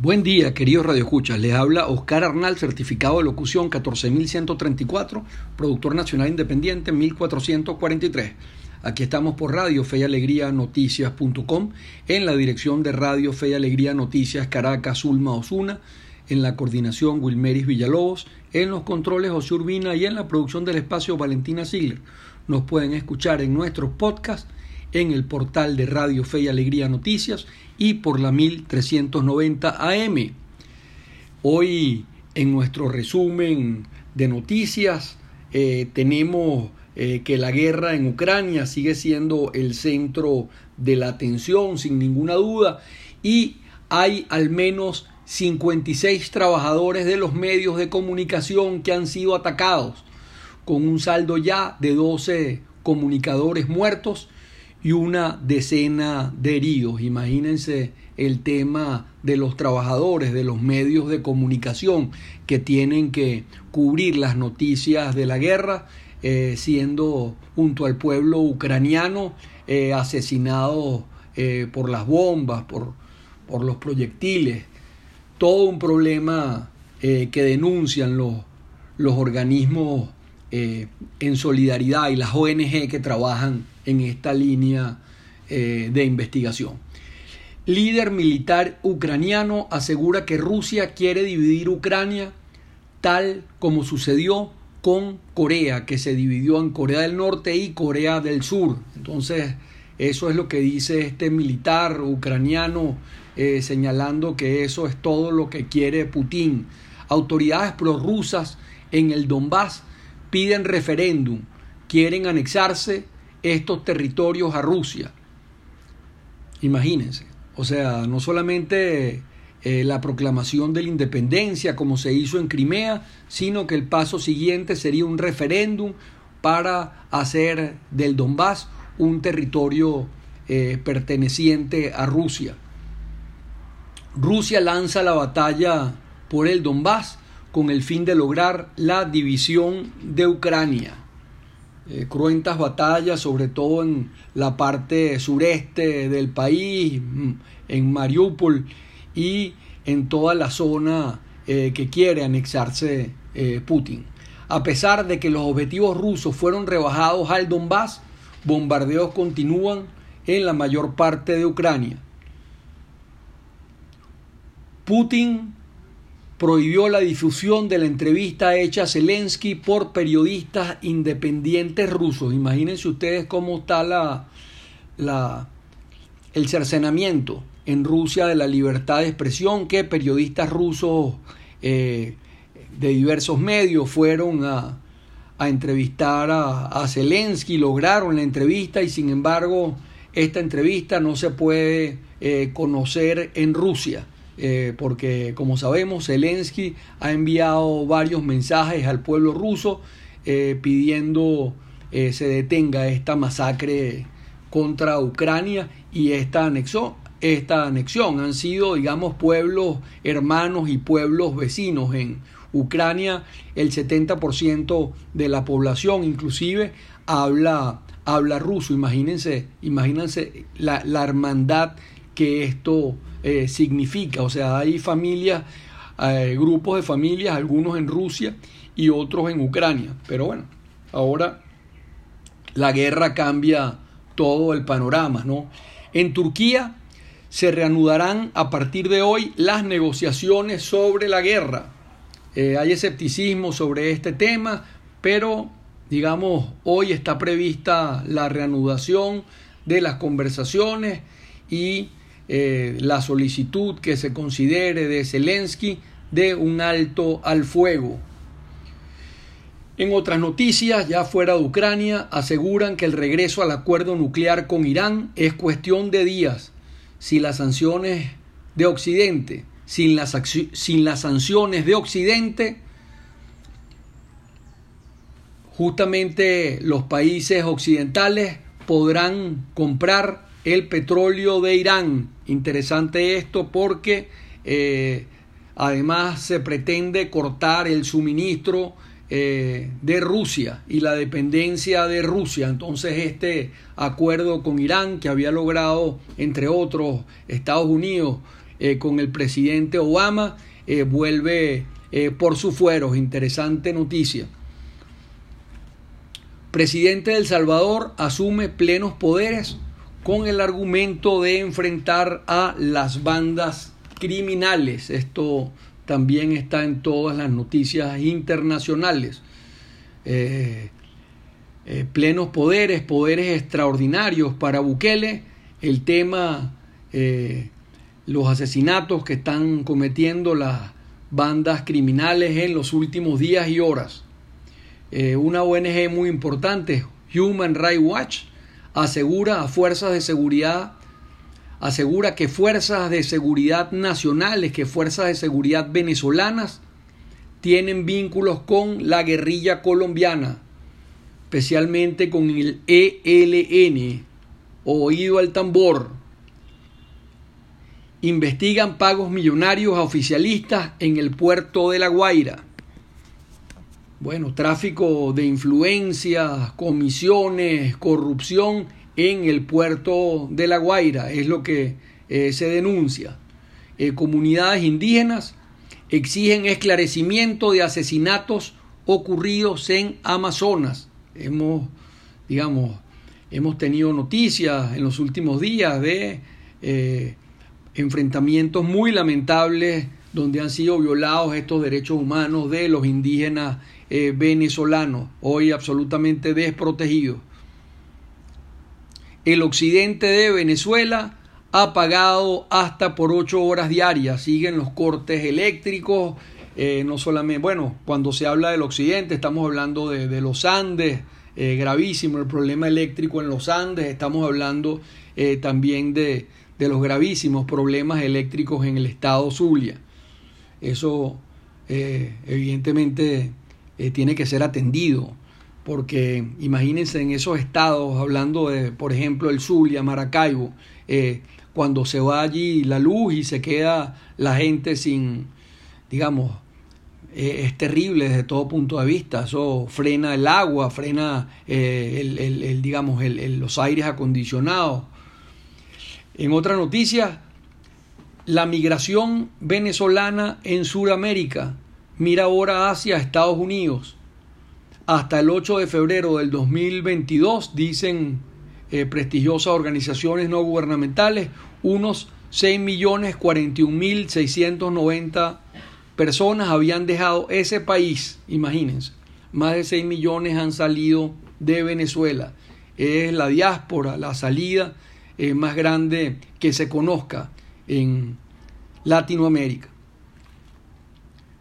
Buen día, queridos radioescuchas. Les habla Oscar Arnal, certificado de locución 14134, productor nacional independiente 1443. Aquí estamos por Radio Fe y Alegría Noticias.com, en la dirección de Radio Fe y Alegría Noticias Caracas, Ulma Osuna, en la coordinación Wilmeris Villalobos, en los controles José Urbina y en la producción del espacio Valentina Sigler. Nos pueden escuchar en nuestros podcasts en el portal de Radio Fe y Alegría Noticias y por la 1390 AM. Hoy en nuestro resumen de noticias eh, tenemos eh, que la guerra en Ucrania sigue siendo el centro de la atención sin ninguna duda y hay al menos 56 trabajadores de los medios de comunicación que han sido atacados con un saldo ya de 12 comunicadores muertos y una decena de heridos. Imagínense el tema de los trabajadores de los medios de comunicación que tienen que cubrir las noticias de la guerra, eh, siendo junto al pueblo ucraniano eh, asesinados eh, por las bombas, por, por, los proyectiles. Todo un problema que denuncian los, los organismos en solidaridad y las ONG que trabajan en esta línea eh, de investigación. Líder militar ucraniano asegura que Rusia quiere dividir Ucrania tal como sucedió con Corea, que se dividió en Corea del Norte y Corea del Sur. Entonces, eso es lo que dice este militar ucraniano, eh, señalando que eso es todo lo que quiere Putin. Autoridades prorrusas en el Donbass piden referéndum, quieren anexarse estos territorios a Rusia. Imagínense. O sea, no solamente eh, la proclamación de la independencia como se hizo en Crimea, sino que el paso siguiente sería un referéndum para hacer del Donbass un territorio eh, perteneciente a Rusia. Rusia lanza la batalla por el Donbass con el fin de lograr la división de Ucrania. Eh, cruentas batallas, sobre todo en la parte sureste del país, mm, en Mariupol y en toda la zona eh, que quiere anexarse eh, Putin. A pesar de que los objetivos rusos fueron rebajados al Donbass, bombardeos continúan en la mayor parte de Ucrania. Putin prohibió la difusión de la entrevista hecha a Zelensky por periodistas independientes rusos. Imagínense ustedes cómo está la, la, el cercenamiento en Rusia de la libertad de expresión, que periodistas rusos eh, de diversos medios fueron a, entrevistar a, a, Zelensky, lograron la entrevista y sin embargo esta entrevista no se puede eh, conocer en Rusia. Eh, porque como sabemos Zelensky ha enviado varios mensajes al pueblo ruso eh, pidiendo eh, se detenga esta masacre contra Ucrania y esta anexión, esta anexión. Han sido, digamos, pueblos hermanos y pueblos vecinos en Ucrania. El 70% de la población inclusive habla, habla ruso. Imagínense, imagínense la, la hermandad que esto eh, significa. O sea, hay familias, eh, grupos de familias, algunos en Rusia y otros en Ucrania. Pero bueno, ahora la guerra cambia todo el panorama, ¿no? En Turquía se reanudarán a partir de hoy las negociaciones sobre la guerra. Eh, hay escepticismo sobre este tema, pero digamos, hoy está prevista la reanudación de las conversaciones y eh, la solicitud que se considere de Zelensky de un alto al fuego. En otras noticias, ya fuera de Ucrania, aseguran que el regreso al acuerdo nuclear con Irán es cuestión de días si las sanciones de Occidente, sin las, sin las sanciones de Occidente, justamente los países occidentales podrán comprar el petróleo de Irán. Interesante esto porque eh, además se pretende cortar el suministro eh, de Rusia y la dependencia de Rusia. Entonces este acuerdo con Irán que había logrado, entre otros, Estados Unidos con el presidente Obama, vuelve por su fueros. Interesante noticia. Presidente de El Salvador asume plenos poderes con el argumento de enfrentar a las bandas criminales. Esto también está en todas las noticias internacionales. Eh, eh, plenos poderes, poderes extraordinarios para Bukele. El tema, eh, los asesinatos que están cometiendo las bandas criminales en los últimos días y horas. una ONG muy importante, Human Rights Watch, asegura a fuerzas de seguridad asegura que fuerzas de seguridad nacionales, que fuerzas de seguridad venezolanas tienen vínculos con la guerrilla colombiana, especialmente con el ELN, oído al tambor. Investigan pagos millonarios a oficialistas en el puerto de La Guaira. Bueno, tráfico de influencias, comisiones, corrupción en el puerto de La Guaira, es lo que eh, se denuncia. Eh, comunidades indígenas exigen esclarecimiento de asesinatos ocurridos en Amazonas. Hemos, digamos, hemos tenido noticias en los últimos días de eh, enfrentamientos muy lamentables donde han sido violados estos derechos humanos de los indígenas venezolanos, hoy absolutamente desprotegidos el occidente de Venezuela ha pagado hasta por ocho horas diarias. Siguen los cortes eléctricos, eh, no solamente, bueno, cuando se habla del occidente estamos hablando de, los Andes, eh, gravísimo el problema eléctrico en los Andes, estamos hablando eh, también de, los gravísimos problemas eléctricos en el estado Zulia. Eso evidentemente tiene que ser atendido porque imagínense en esos estados, hablando de, por ejemplo, el Zulia, Maracaibo, eh, cuando se va allí la luz y se queda la gente sin, digamos, eh, es terrible desde todo punto de vista. Eso frena el agua, frena eh, el, digamos, los aires acondicionados. En otra noticia, la migración venezolana en Sudamérica mira ahora hacia Estados Unidos hasta el 8 de febrero del 2022, dicen eh, prestigiosas organizaciones no gubernamentales, unos 6.041.690 personas habían dejado ese país, imagínense. Más de 6 millones han salido de Venezuela. Es la diáspora, la salida eh, más grande que se conozca en Latinoamérica.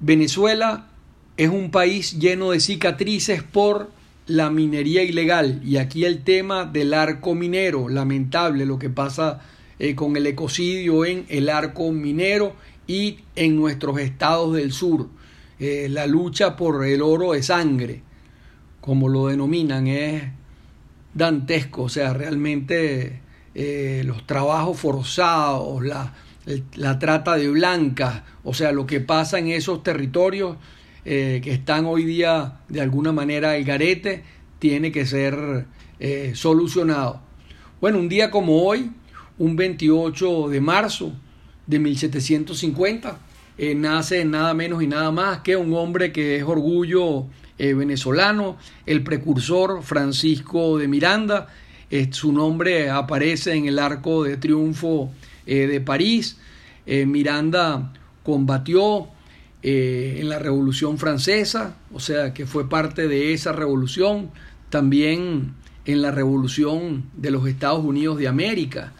Venezuela es un país lleno de cicatrices por la minería ilegal. Y aquí el tema del arco minero, lamentable lo que pasa eh, con el ecocidio en el arco minero y en nuestros estados del sur. Eh, la lucha por el oro de sangre, como lo denominan, es dantesco. O sea, realmente eh, los trabajos forzados, la, la trata de blancas, o sea, lo que pasa en esos territorios eh, que están hoy día de alguna manera el garete, tiene que ser eh, solucionado. Bueno, un día como hoy, un 28 de marzo de 1750, eh, nace nada menos y nada más que un hombre que es orgullo venezolano, el precursor Francisco de Miranda. Su nombre aparece en el arco de triunfo de París. Miranda combatió eh, en la Revolución Francesa, o sea, que fue parte de esa revolución, también en la Revolución de los Estados Unidos de América,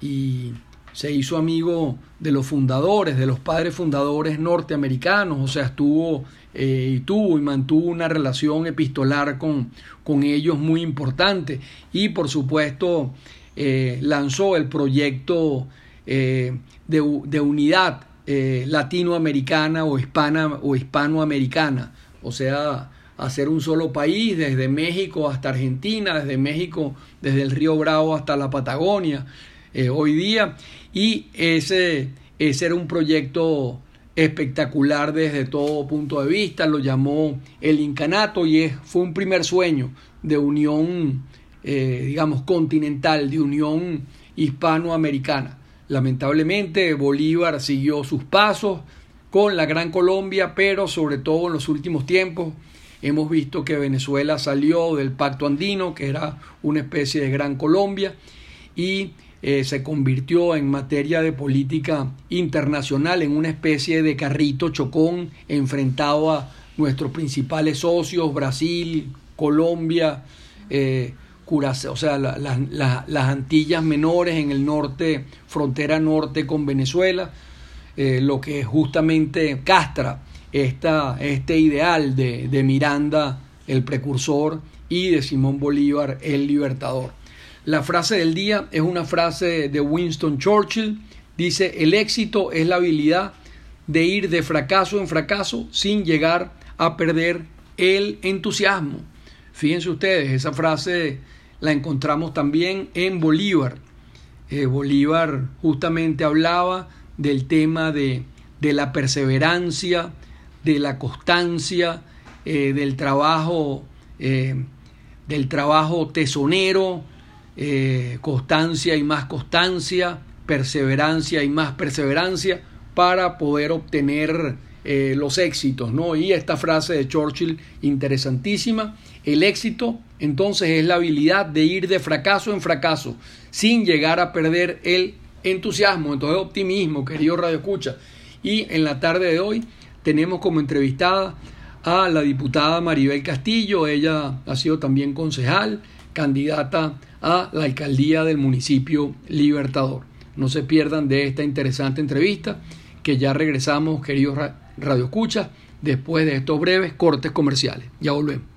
y se hizo amigo de los fundadores, de los padres fundadores norteamericanos, o sea, estuvo eh, y tuvo y mantuvo una relación epistolar con, con ellos muy importante, y por supuesto eh, lanzó el proyecto de, de unidad eh, latinoamericana o, hispana, o hispanoamericana, o sea, hacer un solo país desde México hasta Argentina, desde México, desde el río Bravo hasta la Patagonia, eh, hoy día, y ese, ese era un proyecto espectacular desde todo punto de vista, lo llamó el Incanato y fue un primer sueño de unión, eh, digamos, continental, de unión hispanoamericana. Lamentablemente Bolívar siguió sus pasos con la Gran Colombia, pero sobre todo en los últimos tiempos hemos visto que Venezuela salió del pacto andino, que era una especie de Gran Colombia, y eh, se convirtió en materia de política internacional en una especie de carrito chocón enfrentado a nuestros principales socios, Brasil, Colombia, eh, o sea, las Antillas menores en el norte, frontera norte con Venezuela, eh, lo que justamente castra esta, este ideal de, de Miranda, el precursor, y de Simón Bolívar, el libertador. La frase del día es una frase de Winston Churchill. Dice, el éxito es la habilidad de ir de fracaso en fracaso sin llegar a perder el entusiasmo. Fíjense ustedes, esa frase la encontramos también en Bolívar. Eh, Bolívar justamente hablaba del tema de, de la perseverancia, de la constancia, eh, del trabajo, eh, del trabajo tesonero, constancia y más constancia, perseverancia y más perseverancia para poder obtener eh, los éxitos, ¿no? Y esta frase de Churchill interesantísima, el éxito entonces es la habilidad de ir de fracaso en fracaso sin llegar a perder el entusiasmo, entonces optimismo, querido Radio Escucha. Y en la tarde de hoy tenemos como entrevistada a la diputada Maribel Castillo, ella ha sido también concejal, candidata a la alcaldía del municipio Libertador. No se pierdan de esta interesante entrevista, que ya regresamos, queridos Radio Escucha, después de estos breves cortes comerciales. Ya volvemos.